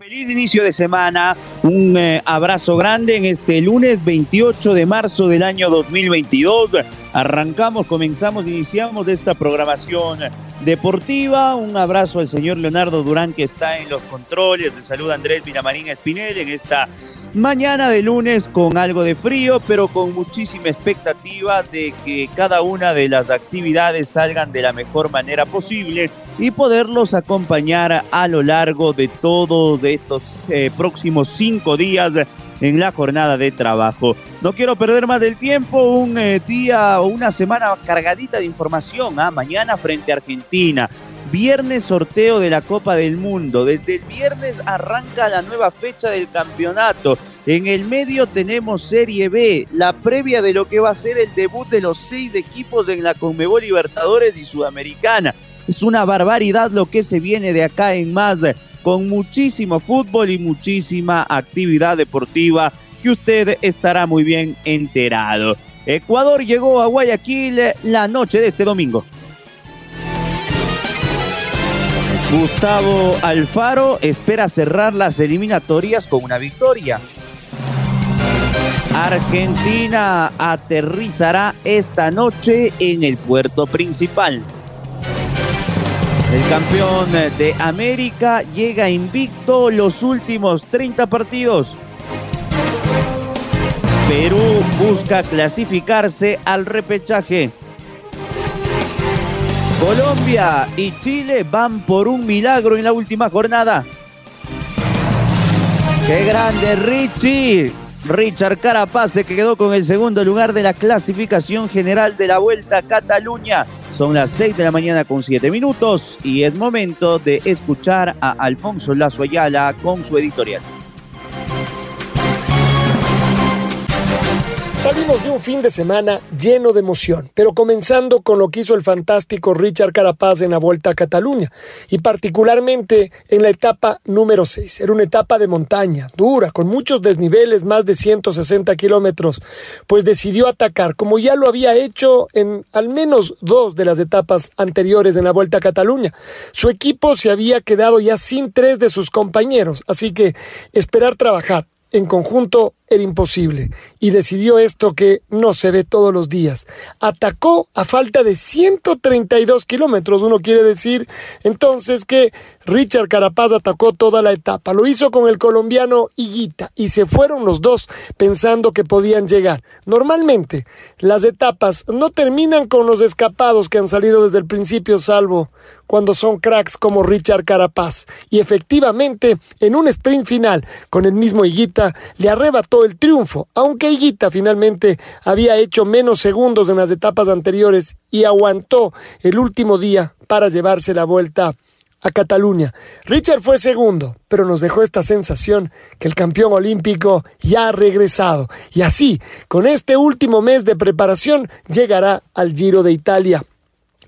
feliz inicio de semana, un eh, abrazo grande en este lunes 28 de marzo del año 2022. Arrancamos, comenzamos, iniciamos esta programación deportiva. Un abrazo al señor Leonardo Durán que está en los controles. De salud Andrés Vinamarín Espinel en esta Mañana de lunes con algo de frío, pero con muchísima expectativa de que cada una de las actividades salgan de la mejor manera posible y poderlos acompañar a lo largo de todos estos eh, próximos cinco días en la jornada de trabajo. No quiero perder más del tiempo, un eh, día o una semana cargadita de información. ¿ah? Mañana frente a Argentina, Viernes sorteo de la Copa del Mundo. Desde el viernes arranca la nueva fecha del campeonato. En el medio tenemos Serie B, la previa de lo que va a ser el debut de los seis equipos en la Conmebol Libertadores y Sudamericana. Es una barbaridad lo que se viene de acá en más, con muchísimo fútbol y muchísima actividad deportiva que usted estará muy bien enterado. Ecuador llegó a Guayaquil la noche de este domingo. Gustavo Alfaro espera cerrar las eliminatorias con una victoria. Argentina aterrizará esta noche en el puerto principal. El campeón de América llega invicto los últimos 30 partidos. Perú busca clasificarse al repechaje. Colombia y Chile van por un milagro en la última jornada. ¡Qué grande Richie! Richard Carapaz se quedó con el segundo lugar de la clasificación general de la Vuelta a Cataluña. Son las 6 de la mañana con 7 minutos y es momento de escuchar a Alfonso Lazo Ayala con su editorial. Salimos de un fin de semana lleno de emoción, pero comenzando con lo que hizo el fantástico Richard Carapaz en la Vuelta a Cataluña y particularmente en la etapa número 6. Era una etapa de montaña, dura, con muchos desniveles, más de 160 kilómetros, pues decidió atacar, como ya lo había hecho en al menos dos de las etapas anteriores en la Vuelta a Cataluña. Su equipo se había quedado ya sin tres de sus compañeros, así que esperar trabajar en conjunto era imposible y decidió esto que no se ve todos los días. Atacó a falta de 132 kilómetros. Uno quiere decir entonces que Richard Carapaz atacó toda la etapa. Lo hizo con el colombiano Higuita y se fueron los dos pensando que podían llegar. Normalmente las etapas no terminan con los escapados que han salido desde el principio, salvo cuando son cracks como Richard Carapaz. Y efectivamente, en un sprint final con el mismo Higuita, le arrebató el triunfo, aunque Higuita finalmente había hecho menos segundos en las etapas anteriores y aguantó el último día para llevarse la vuelta a Cataluña. Richard fue segundo, pero nos dejó esta sensación que el campeón olímpico ya ha regresado. Y así, con este último mes de preparación, llegará al Giro de Italia.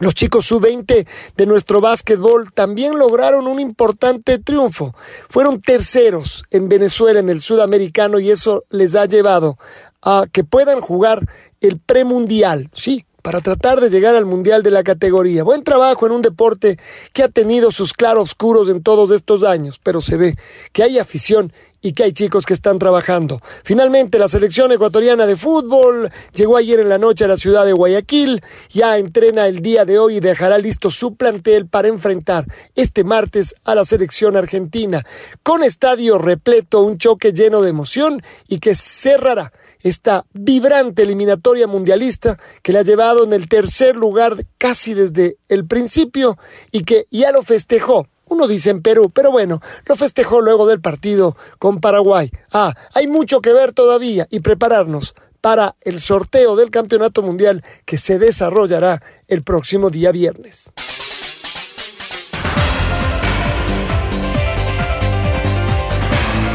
Los chicos sub-20 de nuestro básquetbol también lograron un importante triunfo. Fueron terceros en Venezuela en el sudamericano y eso les ha llevado a que puedan jugar el premundial. Sí, para tratar de llegar al Mundial de la categoría. Buen trabajo en un deporte que ha tenido sus claroscuros en todos estos años, pero se ve que hay afición y que hay chicos que están trabajando. Finalmente, la selección ecuatoriana de fútbol llegó ayer en la noche a la ciudad de Guayaquil, ya entrena el día de hoy y dejará listo su plantel para enfrentar este martes a la selección argentina, con estadio repleto, un choque lleno de emoción y que cerrará esta vibrante eliminatoria mundialista que le ha llevado en el tercer lugar casi desde el principio y que ya lo festejó Uno dice en Perú, pero bueno, lo festejó luego del partido con Paraguay. Ah, hay mucho que ver todavía y prepararnos para el sorteo del Campeonato Mundial que se desarrollará el próximo día viernes.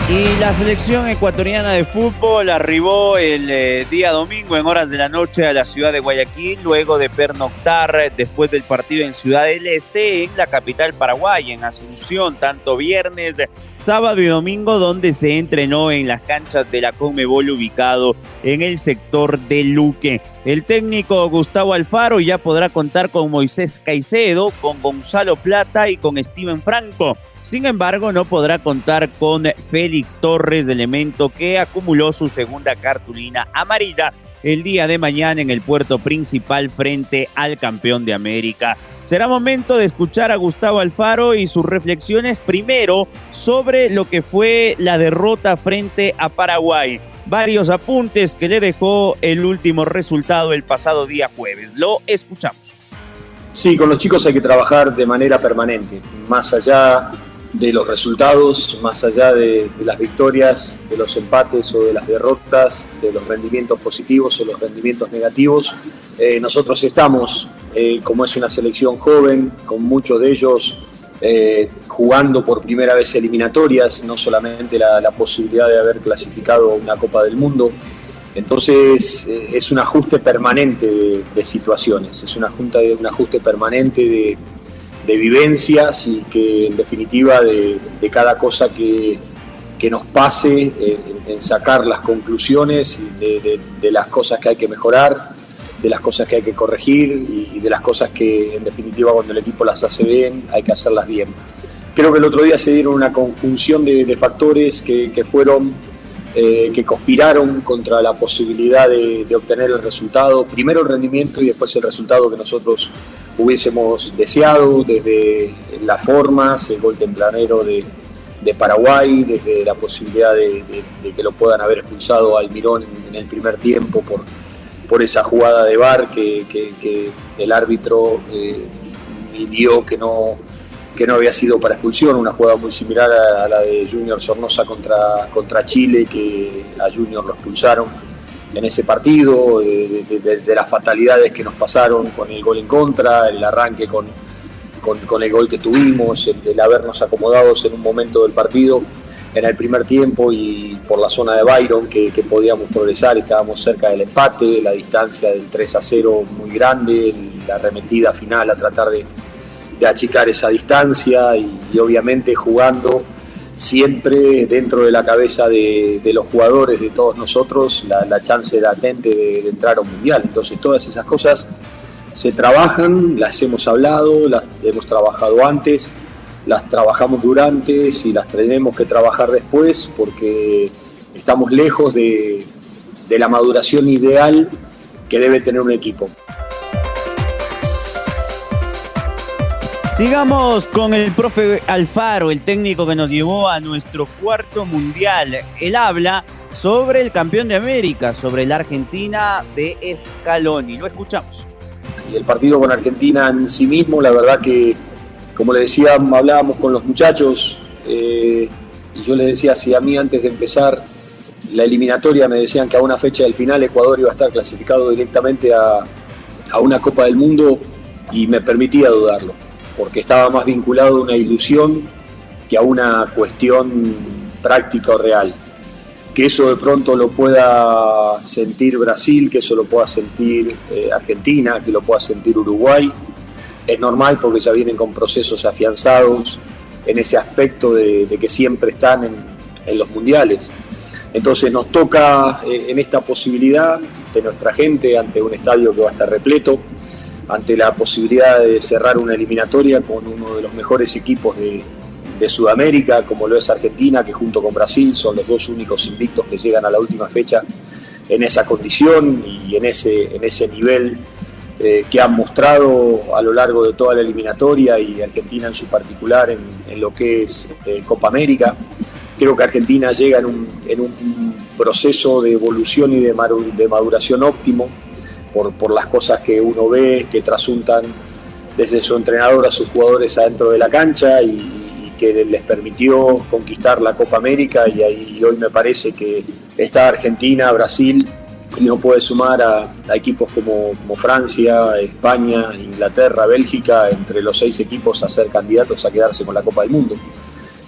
Y la selección ecuatoriana de fútbol arribó el eh, día domingo en horas de la noche a la ciudad de Guayaquil, luego de pernoctar eh, después del partido en Ciudad del Este, en la capital paraguaya, en Asunción, tanto viernes, sábado y domingo, donde se entrenó en las canchas de la Conmebol ubicado en el sector de Luque. El técnico Gustavo Alfaro ya podrá contar con Moisés Caicedo, con Gonzalo Plata y con Steven Franco. Sin embargo, no podrá contar con Félix Torres, de elemento que acumuló su segunda cartulina amarilla el día de mañana en el puerto principal frente al campeón de América. Será momento de escuchar a Gustavo Alfaro y sus reflexiones primero sobre lo que fue la derrota frente a Paraguay. Varios apuntes que le dejó el último resultado el pasado día jueves. Lo escuchamos. Sí, con los chicos hay que trabajar de manera permanente, más allá de los resultados, más allá de, las victorias, de los empates o de las derrotas, de los rendimientos positivos o los rendimientos negativos. Eh, nosotros estamos, eh, como es una selección joven, con muchos de ellos eh, jugando por primera vez eliminatorias, no solamente la, posibilidad de haber clasificado una Copa del Mundo. Entonces es un ajuste permanente de, situaciones, es una, junta, un ajuste permanente de, de vivencias y que en definitiva de, cada cosa que, nos pase, en, sacar las conclusiones de, las cosas que hay que mejorar, de las cosas que hay que corregir y, de las cosas que en definitiva cuando el equipo las hace bien hay que hacerlas bien. Creo que el otro día se dieron una conjunción de, factores que, fueron eh, que conspiraron contra la posibilidad de, obtener el resultado, primero el rendimiento y después el resultado que nosotros hubiésemos deseado, desde las formas, el gol tempranero de, Paraguay, desde la posibilidad de, que lo puedan haber expulsado al Mirón en, el primer tiempo por, por esa jugada de VAR que, el árbitro eh, que no, que no había sido para expulsión, una jugada muy similar a, la de Junior Sornosa contra, contra Chile, que a Junior lo expulsaron en ese partido, de, las fatalidades que nos pasaron con el gol en contra, el arranque con, con, el gol que tuvimos, el, habernos acomodados en un momento del partido en el primer tiempo y por la zona de Byron que, podíamos progresar, estábamos cerca del empate, la distancia del 3 a 0 muy grande, la arremetida final a tratar de, achicar esa distancia y obviamente jugando siempre dentro de la cabeza de, los jugadores, de todos nosotros, la, chance latente de, de, entrar a un mundial. Entonces todas esas cosas se trabajan, las hemos hablado, las hemos trabajado antes, las trabajamos durante y las tenemos que trabajar después porque estamos lejos de la maduración ideal que debe tener un equipo. Sigamos con el profe Alfaro, el técnico que nos llevó a nuestro cuarto mundial. Él habla sobre el campeón de América, sobre la Argentina de Scaloni. Lo escuchamos. Y el partido con Argentina en sí mismo, la verdad que, como le decía, hablábamos con los muchachos eh, y yo les decía, si a mí antes de empezar la eliminatoria me decían que a una fecha del final Ecuador iba a estar clasificado directamente a, a una Copa del Mundo y me permitía dudarlo porque estaba más vinculado a una ilusión que a una cuestión práctica o real. Que eso de pronto lo pueda sentir Brasil, que eso lo pueda sentir eh, Argentina, que lo pueda sentir Uruguay, es normal porque ya vienen con procesos afianzados en ese aspecto de, que siempre están en, los mundiales. Entonces nos toca eh, en esta posibilidad de nuestra gente ante un estadio que va a estar repleto, ante la posibilidad de cerrar una eliminatoria con uno de los mejores equipos de, Sudamérica, como lo es Argentina, que junto con Brasil son los dos únicos invictos que llegan a la última fecha en esa condición y en ese, en ese nivel eh, que han mostrado a lo largo de toda la eliminatoria y Argentina en su particular en, lo que es eh, Copa América. Creo que Argentina llega en un, en un proceso de evolución y de maduración óptimo por, las cosas que uno ve, que trasuntan desde su entrenador a sus jugadores adentro de la cancha y, que les permitió conquistar la Copa América. Y, hoy me parece que está Argentina, Brasil, y no puede sumar a, equipos como, como, Francia, España, Inglaterra, Bélgica, entre los seis equipos a ser candidatos a quedarse con la Copa del Mundo.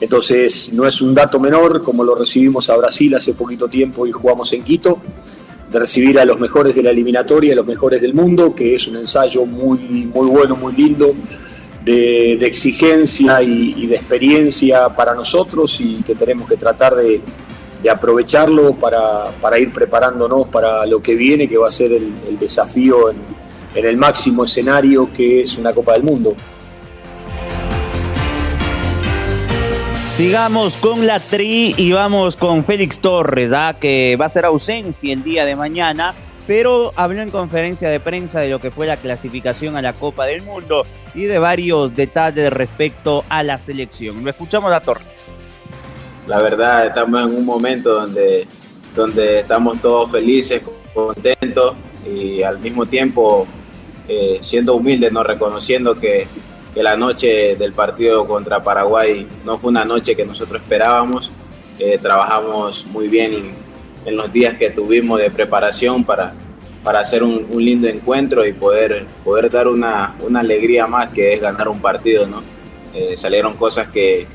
Entonces no es un dato menor como lo recibimos a Brasil hace poquito tiempo y jugamos en Quito, de recibir a los mejores de la eliminatoria, a los mejores del mundo, que es un ensayo muy, muy bueno, muy lindo, de, exigencia y, de experiencia para nosotros y que tenemos que tratar de, aprovecharlo para, ir preparándonos para lo que viene, que va a ser el, desafío en el máximo escenario que es una Copa del Mundo. Sigamos con la tri y vamos con Félix Torres, que va a ser ausencia el día de mañana, pero habló en conferencia de prensa de lo que fue la clasificación a la Copa del Mundo y de varios detalles respecto a la selección. Lo escuchamos a Torres. La verdad, estamos en un momento donde, donde estamos todos felices, contentos y al mismo tiempo eh, siendo humildes, no reconociendo que que la noche del partido contra Paraguay no fue una noche que nosotros esperábamos. Eh, trabajamos muy bien en los días que tuvimos de preparación para, para hacer un, lindo encuentro y poder, poder dar una, una, alegría más que es ganar un partido. ¿no? Eh, salieron cosas que,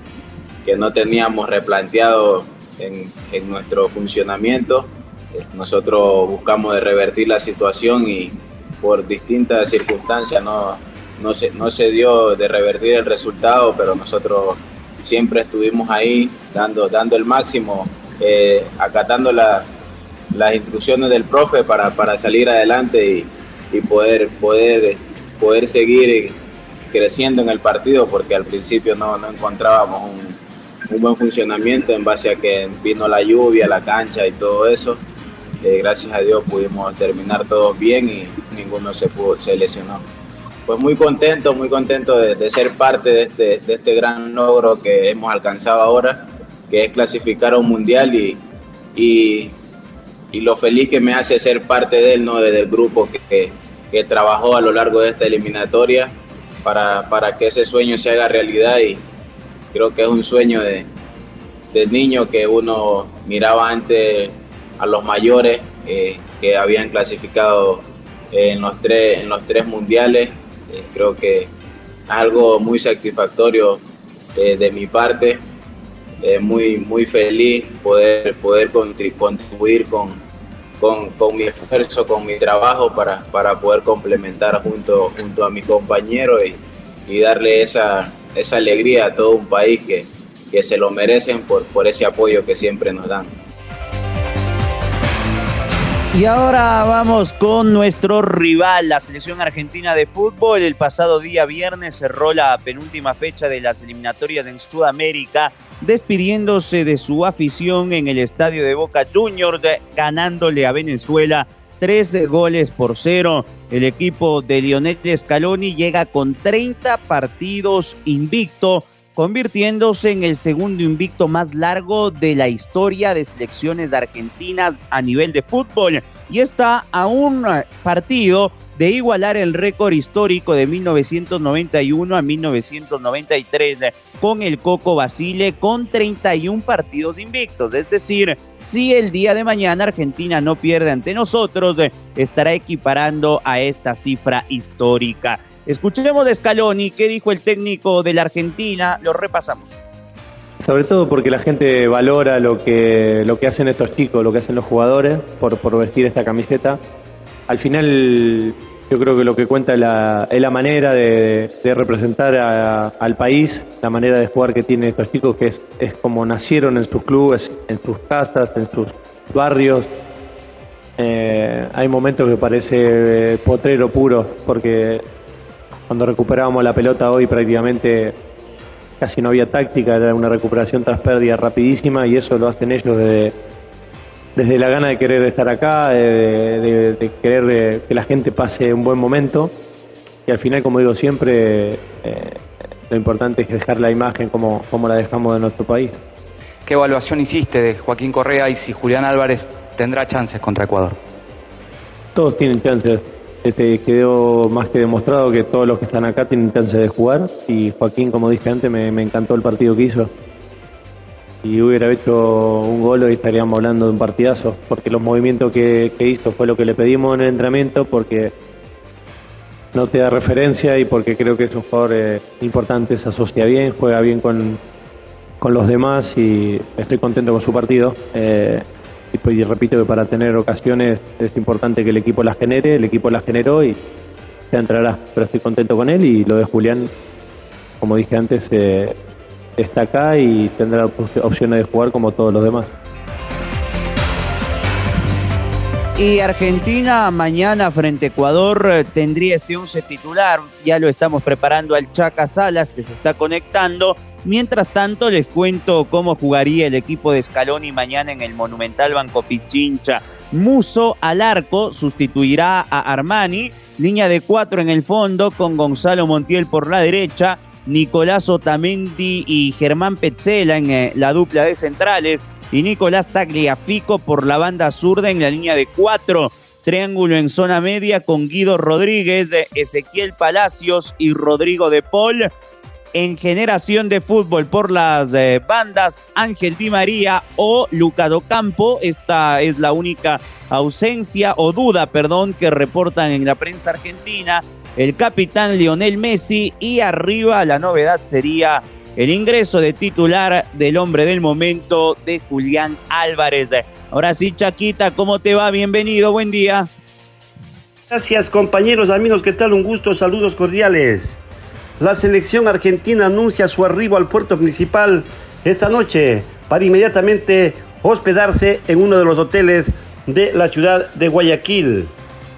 que, no teníamos replanteado en, en nuestro funcionamiento. Eh, nosotros buscamos de revertir la situación y por distintas circunstancias no, no se, no se dio de revertir el resultado, pero nosotros siempre estuvimos ahí dando, dando el máximo, eh, acatando las instrucciones del profe para, para salir adelante y, y, poder, poder, poder seguir creciendo en el partido, porque al principio no, no encontrábamos un, un, buen funcionamiento en base a que vino la lluvia, la cancha y todo eso. Eh, gracias a Dios pudimos terminar todos bien y ninguno se, pudo, se lesionó pues muy contento, muy contento de, ser parte de este, de este, gran logro que hemos alcanzado ahora, que es clasificar a un mundial y, y, lo feliz que me hace ser parte de él, ¿no? desde el grupo que, que, trabajó a lo largo de esta eliminatoria para, para, que ese sueño se haga realidad y creo que es un sueño de, de niño que uno miraba antes a los mayores eh, que habían clasificado en los tres, en los tres mundiales eh, creo que es algo muy satisfactorio eh, de mi parte, eh, muy, muy feliz poder, poder contribuir con, con, mi esfuerzo, con mi trabajo para, para poder complementar junto, junto a mis compañeros y, y darle esa, esa alegría a todo un país que, que se lo merecen por, por ese apoyo que siempre nos dan. Y ahora vamos con nuestro rival, la selección argentina de fútbol. El pasado día viernes cerró la penúltima fecha de las eliminatorias en Sudamérica, despidiéndose de su afición en el estadio de Boca Juniors, ganándole a Venezuela tres goles por cero. El equipo de Lionel Scaloni llega con 30 partidos invicto convirtiéndose en el segundo invicto más largo de la historia de selecciones de Argentina a nivel de fútbol y está a un partido de igualar el récord histórico de 1991 a 1993 con el Coco Basile con 31 partidos invictos. Es decir, si el día de mañana Argentina no pierde ante nosotros, estará equiparando a esta cifra histórica. Escuchemos de Scaloni qué dijo el técnico de la Argentina, lo repasamos. Sobre todo porque la gente valora lo que, lo que hacen estos chicos, lo que hacen los jugadores por, por vestir esta camiseta. Al final yo creo que lo que cuenta es la, es la manera de, representar al país, la manera de jugar que tienen estos chicos, que es, es como nacieron en sus clubes, en sus casas, en sus barrios. Eh, hay momentos que parece potrero puro, porque cuando recuperábamos la pelota hoy prácticamente casi no había táctica, era una recuperación tras pérdida rapidísima y eso lo hacen ellos desde, desde la gana de querer estar acá, de, querer que la gente pase un buen momento y al final, como digo siempre, eh, lo importante es dejar la imagen como, como la dejamos de nuestro país. ¿Qué evaluación hiciste de Joaquín Correa y si Julián Álvarez tendrá chances contra Ecuador? Todos tienen chances este, quedó más que demostrado que todos los que están acá tienen chance de jugar y Joaquín, como dije antes, me, encantó el partido que hizo. Si hubiera hecho un gol hoy estaríamos hablando de un partidazo, porque los movimientos que, hizo fue lo que le pedimos en el entrenamiento, porque no te da referencia y porque creo que es un jugador eh, importante, se asocia bien, juega bien con, con los demás y estoy contento con su partido. Eh, y, repito que para tener ocasiones es importante que el equipo las genere, el equipo las generó y se entrará. Pero estoy contento con él y lo de Julián, como dije antes, eh, está acá y tendrá opciones de jugar como todos los demás. Y Argentina mañana frente a Ecuador eh, tendría este 11 titular. Ya lo estamos preparando al Chaca Salas que se está conectando. Mientras tanto, les cuento cómo jugaría el equipo de Scaloni mañana en el Monumental Banco Pichincha. Muso al arco sustituirá a Armani. Línea de cuatro en el fondo con Gonzalo Montiel por la derecha. Nicolás Otamendi y Germán Petzela en eh, la dupla de centrales y Nicolás Tagliafico por la banda zurda en la línea de cuatro. Triángulo en zona media con Guido Rodríguez, Ezequiel Palacios y Rodrigo de Paul. En generación de fútbol por las eh, bandas Ángel Di María o Luca Campo. Esta es la única ausencia o duda, perdón, que reportan en la prensa argentina. El capitán Lionel Messi y arriba la novedad sería el ingreso de titular del hombre del momento de Julián Álvarez. Ahora sí, Chaquita, ¿cómo te va? Bienvenido, buen día. Gracias compañeros, amigos, ¿qué tal? Un gusto, saludos cordiales. La selección argentina anuncia su arribo al puerto principal esta noche para inmediatamente hospedarse en uno de los hoteles de la ciudad de Guayaquil.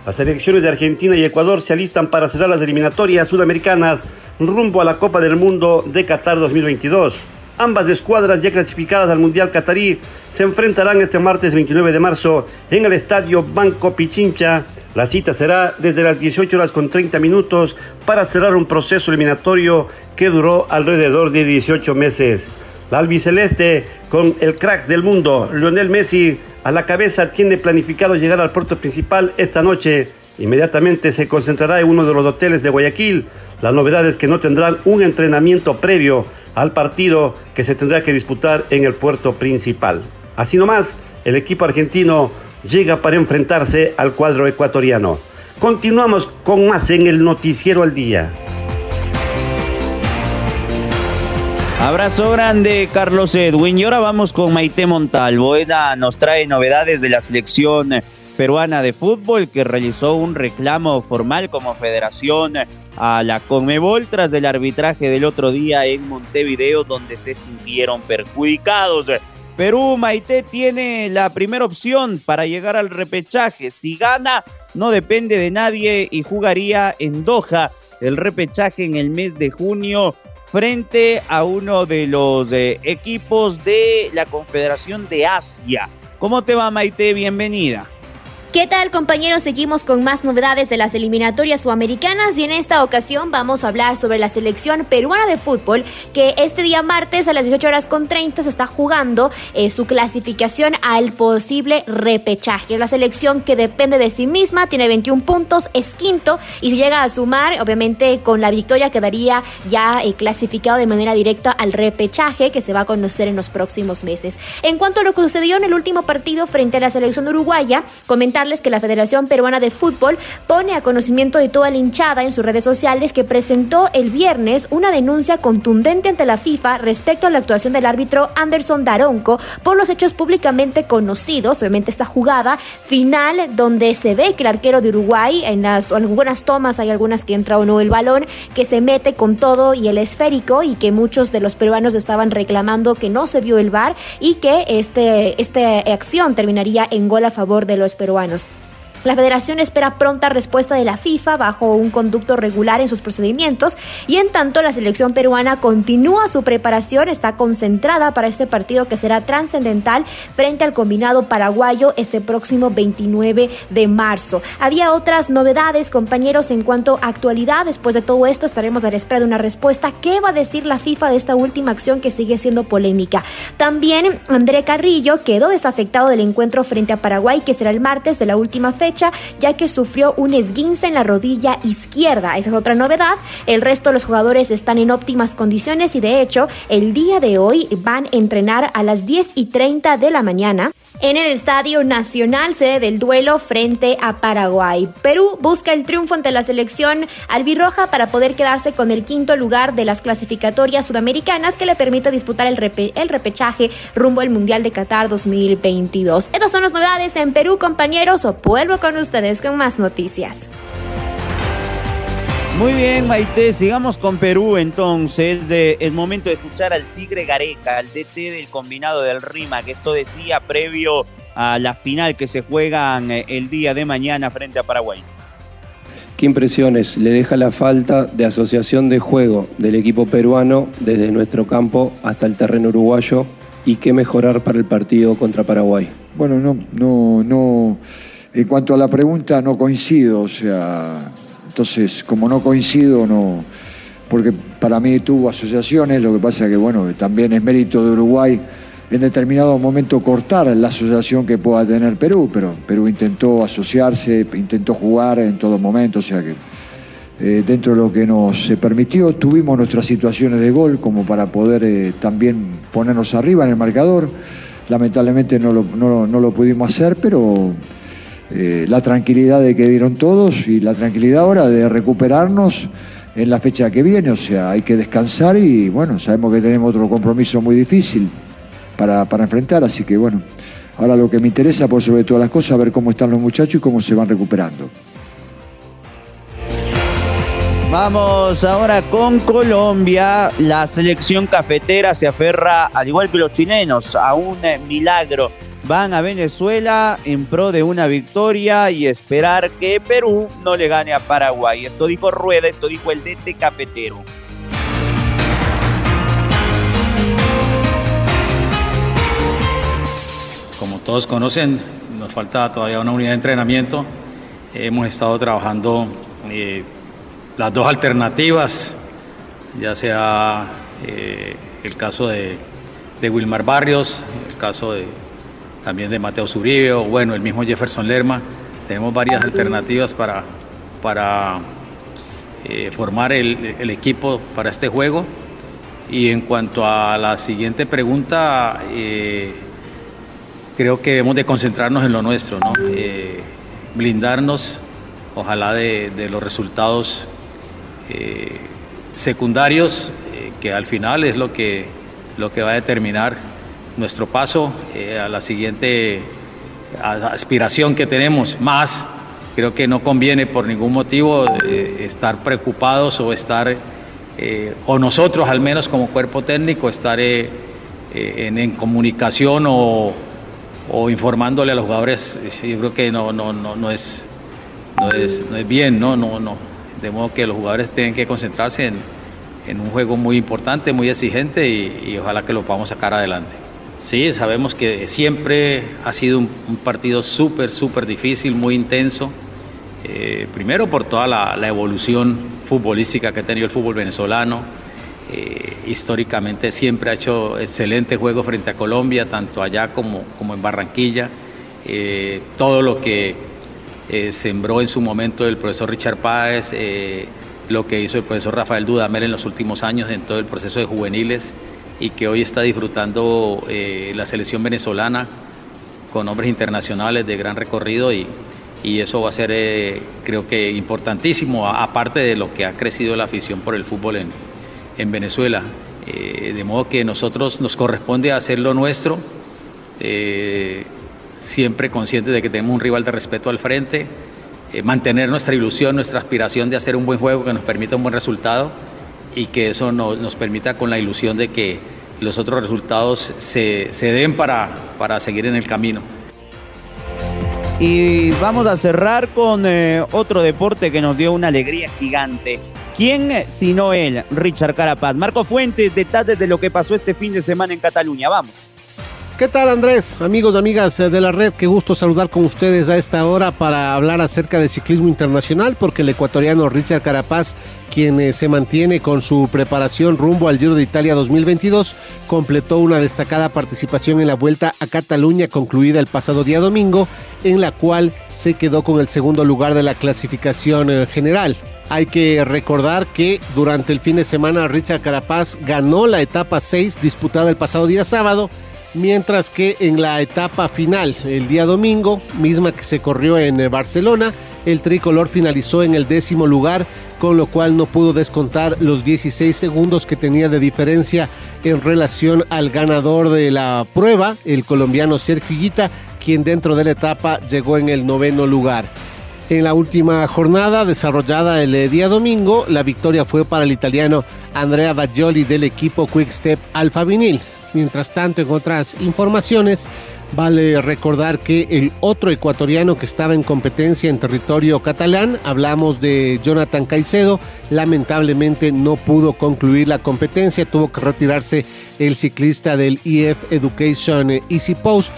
Las selecciones de Argentina y Ecuador se alistan para cerrar las eliminatorias sudamericanas rumbo a la Copa del Mundo de Qatar 2022. Ambas escuadras ya clasificadas al Mundial Qatarí se enfrentarán este martes 29 de marzo en el estadio Banco Pichincha. La cita será desde las 18 horas con 30 minutos para cerrar un proceso eliminatorio que duró alrededor de 18 meses. La albiceleste, con el crack del mundo, Lionel Messi, a la cabeza tiene planificado llegar al puerto principal esta noche. Inmediatamente se concentrará en uno de los hoteles de Guayaquil la novedad es que no tendrán un entrenamiento previo al partido que se tendrá que disputar en el puerto principal. Así nomás, el equipo argentino llega para enfrentarse al cuadro ecuatoriano. Continuamos con más en el Noticiero al Día. Abrazo grande, Carlos Edwin. Y ahora vamos con Maite Montalvo. Ella nos trae novedades de la selección peruana de fútbol que realizó un reclamo formal como federación a la Conmebol tras del arbitraje del otro día en Montevideo donde se sintieron perjudicados. Perú Maite tiene la primera opción para llegar al repechaje. Si gana, no depende de nadie y jugaría en Doha el repechaje en el mes de junio frente a uno de los eh, equipos de la Confederación de Asia. ¿Cómo te va Maite? Bienvenida. ¿Qué tal compañeros? Seguimos con más novedades de las eliminatorias sudamericanas y en esta ocasión vamos a hablar sobre la selección peruana de fútbol que este día martes a las 18 horas con 30 se está jugando eh, su clasificación al posible repechaje. La selección que depende de sí misma, tiene 21 puntos, es quinto y si llega a sumar, obviamente con la victoria quedaría ya eh, clasificado de manera directa al repechaje que se va a conocer en los próximos meses. En cuanto a lo que sucedió en el último partido frente a la selección uruguaya, comentar que la Federación Peruana de Fútbol pone a conocimiento de toda la hinchada en sus redes sociales que presentó el viernes una denuncia contundente ante la FIFA respecto a la actuación del árbitro Anderson Daronco por los hechos públicamente conocidos, obviamente esta jugada final donde se ve que el arquero de Uruguay, en las algunas tomas hay algunas que entra o no el balón, que se mete con todo y el esférico y que muchos de los peruanos estaban reclamando que no se vio el VAR y que este, esta acción terminaría en gol a favor de los peruanos humanos. La federación espera pronta respuesta de la FIFA bajo un conducto regular en sus procedimientos y en tanto la selección peruana continúa su preparación, está concentrada para este partido que será trascendental frente al combinado paraguayo este próximo 29 de marzo. Había otras novedades, compañeros, en cuanto a actualidad. Después de todo esto estaremos a la espera de una respuesta. ¿Qué va a decir la FIFA de esta última acción que sigue siendo polémica? También André Carrillo quedó desafectado del encuentro frente a Paraguay que será el martes de la última fecha ya que sufrió un esguince en la rodilla izquierda. Esa es otra novedad. El resto de los jugadores están en óptimas condiciones y de hecho el día de hoy van a entrenar a las 10 y 30 de la mañana en el Estadio Nacional, sede del duelo frente a Paraguay. Perú busca el triunfo ante la selección albirroja para poder quedarse con el quinto lugar de las clasificatorias sudamericanas que le permite disputar el, repechaje rumbo al Mundial de Qatar 2022. Estas son las novedades en Perú, compañeros. O vuelvo con ustedes con más noticias. Muy bien, Maite, sigamos con Perú entonces. es momento de escuchar al Tigre Gareca, al DT del combinado del Rima, que esto decía previo a la final que se juegan eh, el día de mañana frente a Paraguay. ¿Qué impresiones le deja la falta de asociación de juego del equipo peruano desde nuestro campo hasta el terreno uruguayo y qué mejorar para el partido contra Paraguay? Bueno, no, no, no. En cuanto a la pregunta, no coincido. O sea, entonces, como no coincido, no. Porque para mí tuvo asociaciones, lo que pasa es que, bueno, también es mérito de Uruguay en determinado momento cortar la asociación que pueda tener Perú, pero Perú intentó asociarse, intentó jugar en todo momento, o sea que eh, dentro de lo que nos permitió tuvimos nuestras situaciones de gol como para poder eh, también ponernos arriba en el marcador. Lamentablemente no no lo pudimos hacer, pero eh, la tranquilidad de que dieron todos y la tranquilidad ahora de recuperarnos en la fecha que viene. O sea, hay que descansar y bueno, sabemos que tenemos otro compromiso muy difícil para, para enfrentar, así que bueno, ahora lo que me interesa por sobre todas las cosas, ver cómo están los muchachos y cómo se van recuperando. Vamos ahora con Colombia. La selección cafetera se aferra, al igual que los chilenos, a un milagro van a Venezuela en pro de una victoria y esperar que Perú no le gane a Paraguay. Esto dijo Rueda, esto dijo el DT Cafetero. Como todos conocen, nos falta todavía una unidad de entrenamiento. Hemos estado trabajando eh, las dos alternativas, ya sea eh, el caso de, de Wilmar Barrios, el caso de también de Mateo Zuribe o bueno, el mismo Jefferson Lerma. Tenemos varias alternativas para, para eh, formar el, equipo para este juego. Y en cuanto a la siguiente pregunta, eh, creo que debemos de concentrarnos en lo nuestro, ¿no? Eh, blindarnos, ojalá de, de los resultados secundarios, que al final es lo que, lo que va a determinar nuestro paso eh, a la siguiente aspiración que tenemos. Más, creo que no conviene por ningún motivo eh, estar preocupados o estar, eh, o nosotros al menos como cuerpo técnico, estar en, comunicación o, informándole a los jugadores. Yo creo que no, no, no, no, es, no, es, no es bien, ¿no? No, no. De modo que los jugadores tienen que concentrarse en, un juego muy importante, muy exigente y ojalá que lo podamos sacar adelante. Sí, sabemos que siempre ha sido un, partido súper, súper difícil, muy intenso. Eh, primero por toda la, evolución futbolística que ha tenido el fútbol venezolano. Eh, históricamente siempre ha hecho excelente juego frente a Colombia, tanto allá como, como en Barranquilla. Eh, todo lo que sembró en su momento el profesor Richard Páez, lo que hizo el profesor Rafael Dudamel en los últimos años en todo el proceso de juveniles y que hoy está disfrutando eh, la selección venezolana con hombres internacionales de gran recorrido y, y eso va a ser eh, creo que importantísimo, aparte de lo que ha crecido la afición por el fútbol en, en Venezuela. Eh, de modo que nosotros nos corresponde hacer lo nuestro, siempre conscientes de que tenemos un rival de respeto al frente, mantener nuestra ilusión, nuestra aspiración de hacer un buen juego que nos permita un buen resultado y que eso nos permita con la ilusión de que los otros resultados se, den para, para seguir en el camino. Y vamos a cerrar con eh, otro deporte que nos dio una alegría gigante. ¿Quién sino él, Richard Carapaz? Marco Fuentes, detalles de lo que pasó este fin de semana en Cataluña. Vamos. ¿Qué tal Andrés? Amigos, amigas de la red, qué gusto saludar con ustedes a esta hora para hablar acerca de ciclismo internacional, porque el ecuatoriano Richard Carapaz, quien eh, se mantiene con su preparación rumbo al Giro de Italia 2022, completó una destacada participación en la Vuelta a Cataluña concluida el pasado día domingo, en la cual se quedó con el segundo lugar de la clasificación eh, general. Hay que recordar que durante el fin de semana Richard Carapaz ganó la etapa 6 disputada el pasado día sábado mientras que en la etapa final, el día domingo, misma que se corrió en eh, Barcelona, el tricolor finalizó en el décimo lugar, con lo cual no pudo descontar los 16 segundos que tenía de diferencia en relación al ganador de la prueba, el colombiano Sergio Higuita, quien dentro de la etapa llegó en el noveno lugar. En la última jornada desarrollada el eh, día domingo, la victoria fue para el italiano Andrea Baggioli del equipo Quick Step Alfa Vinil. Mientras tanto, en otras informaciones, vale recordar que el otro ecuatoriano que estaba en competencia en territorio catalán, hablamos de Jonathan Caicedo, lamentablemente no pudo concluir la competencia, tuvo que retirarse el ciclista del EF Education Easy Post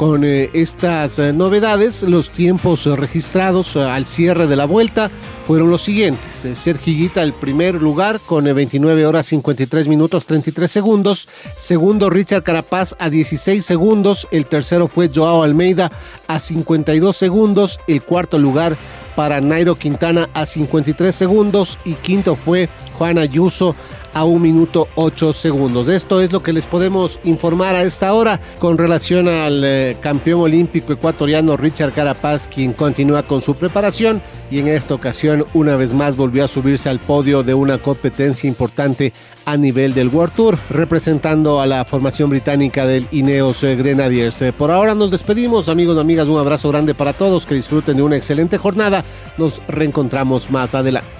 con eh, estas eh, novedades, los tiempos eh, registrados al cierre de la vuelta fueron los siguientes. Sergio el primer lugar con 29 horas 53 minutos 33 segundos. Segundo Richard Carapaz a 16 segundos. El tercero fue Joao Almeida a 52 segundos. El cuarto lugar para Nairo Quintana a 53 segundos. Y quinto fue Juan Ayuso a un minuto 8 segundos. Esto es lo que les podemos informar a esta hora con relación al eh, campeón olímpico ecuatoriano Richard Carapaz, quien continúa con su preparación y en esta ocasión una vez más volvió a subirse al podio de una competencia importante a nivel del World Tour, representando a la formación británica del Ineos eh, Grenadiers. Eh, por ahora nos despedimos, amigos y amigas, un abrazo grande para todos, que disfruten de una excelente jornada. Nos reencontramos más adelante.